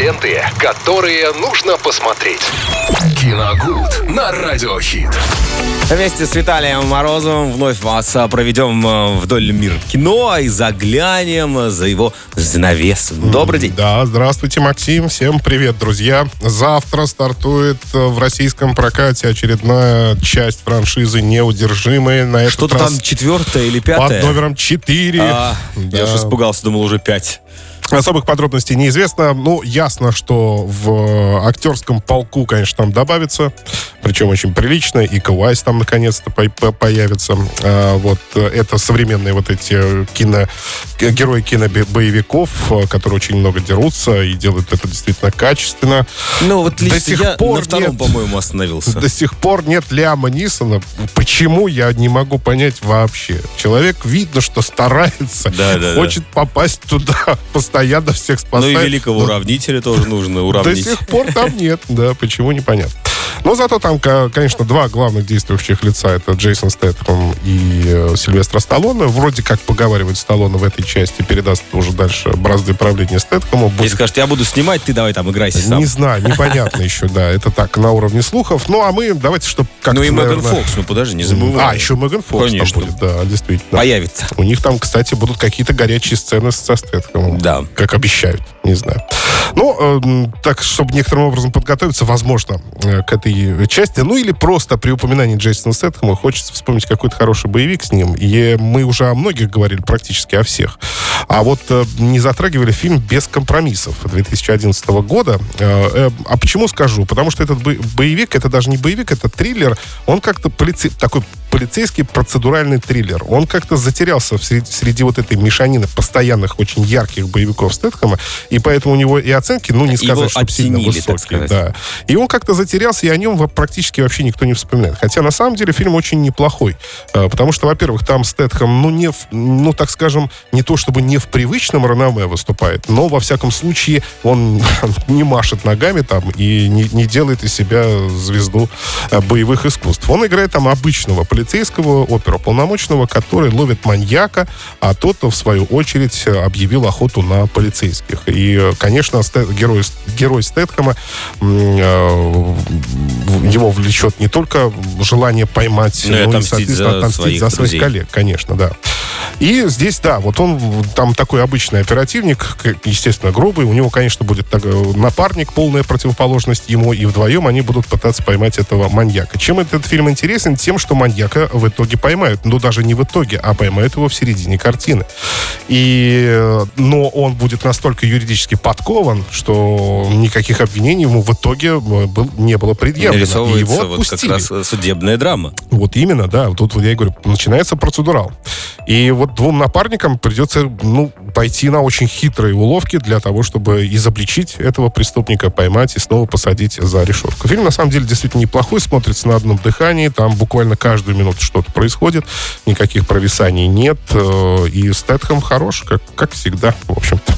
Ленты, которые нужно посмотреть. Киногуд на Радиохит. Вместе с Виталием Морозовым вновь вас а, проведем а, вдоль мира кино и заглянем за его занавесом. Добрый день. Да, здравствуйте, Максим. Всем привет, друзья. Завтра стартует э, в российском прокате очередная часть франшизы «Неудержимые». На этот Что-то раз там четвертое или пятое? под номером 4. А, Я уж испугался, думал уже пять. Особых подробностей неизвестно. Ну, ясно, что в актерском полку, конечно, там добавится. Причем очень прилично. И Квайс там наконец-то по- по- появится. А, вот э, это современные вот эти кино... герои кинобоевиков, э, которые очень много дерутся и делают это действительно качественно. Ну, вот До лично сих я пор на втором, нет. по-моему, остановился. До сих пор нет Лиама Нисона. Почему, я не могу понять вообще. Человек видно, что старается, Да, да, хочет попасть туда, постоянно всех Ну спасает. и великого уравнителя тоже нужно До уравнить. сих пор там нет, да, почему непонятно. Но зато там, конечно, два главных действующих лица. Это Джейсон Стэтхэм и э, Сильвестр Сталлоне. Вроде как поговаривает Сталлоне в этой части, передаст уже дальше бразды правления Стэтхэму. Если Будет скажет, я буду снимать, ты давай там играйся сам. не знаю, непонятно еще, да. Это так, на уровне слухов. Ну, а мы давайте, чтобы как Ну и Меган Фокс, ну подожди, не забывай. А, еще Меган Фокс Конечно. там будет, да, действительно. Появится. У них там, кстати, будут какие-то горячие сцены со Стэтхэмом. Да. Как обещают, не знаю. Ну, э, так, чтобы некоторым образом подготовиться, возможно, э, к этой части. Ну, или просто при упоминании Джейсона Стэтхэма хочется вспомнить какой-то хороший боевик с ним. И мы уже о многих говорили, практически о всех. А вот э, не затрагивали фильм «Без компромиссов» 2011 года. Э, э, а почему скажу? Потому что этот бо- боевик, это даже не боевик, это триллер. Он как-то полице- такой полицейский процедуральный триллер. Он как-то затерялся в среди, среди вот этой мешанины постоянных, очень ярких боевиков Стэтхэма, и поэтому у него и оценки, ну, не Его сказать, что сильно оттенили, так высокие. Да. И он как-то затерялся, и о нем практически вообще никто не вспоминает. Хотя, на самом деле, фильм очень неплохой. Э, Потому что, во-первых, там Стэтхэм, ну, не в- ну, так скажем, не то чтобы не в привычном реноме выступает, но, во всяком случае, он не машет ногами там и не, не делает из себя звезду э, боевых искусств. Он играет там обычного полицейского оперуполномоченного, который ловит маньяка, а тот, в свою очередь, объявил охоту на полицейских. И, конечно, герой, герой Стэтхэма э, его влечет не только желание поймать, Ну и но и, отомстить соответственно, за отомстить своих за своих коллег, конечно, да. И здесь, да, вот он там такой обычный оперативник, естественно, грубый. У него, конечно, будет э, напарник, полная противоположность ему, и вдвоем они будут пытаться поймать этого маньяка. Чем этот фильм интересен? Тем, что маньяка в итоге поймают. Ну, даже не в итоге, а поймают его в середине картины. И, э, но он будет настолько юридически подкован, что никаких обвинений ему в итоге э, был, не было предъявлено. И его вот как отпустили. раз судебная драма. Вот именно, да. Тут я и говорю, начинается процедурал. И вот двум напарникам придется, ну, пойти на очень хитрые уловки для того, чтобы изобличить этого преступника, поймать и снова посадить за решетку. Фильм, на самом деле, действительно неплохой, смотрится на одном дыхании. Там буквально каждую минуту что-то происходит. Никаких провисаний нет. э, И Стэтхэм хорош, как, как всегда, в общем-то.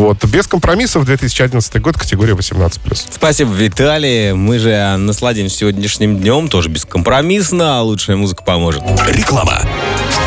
Вот. Без компромиссов 2011 год, категория 18+. Спасибо, Виталий. Мы же насладимся сегодняшним днем, тоже бескомпромиссно, а лучшая музыка поможет. Реклама.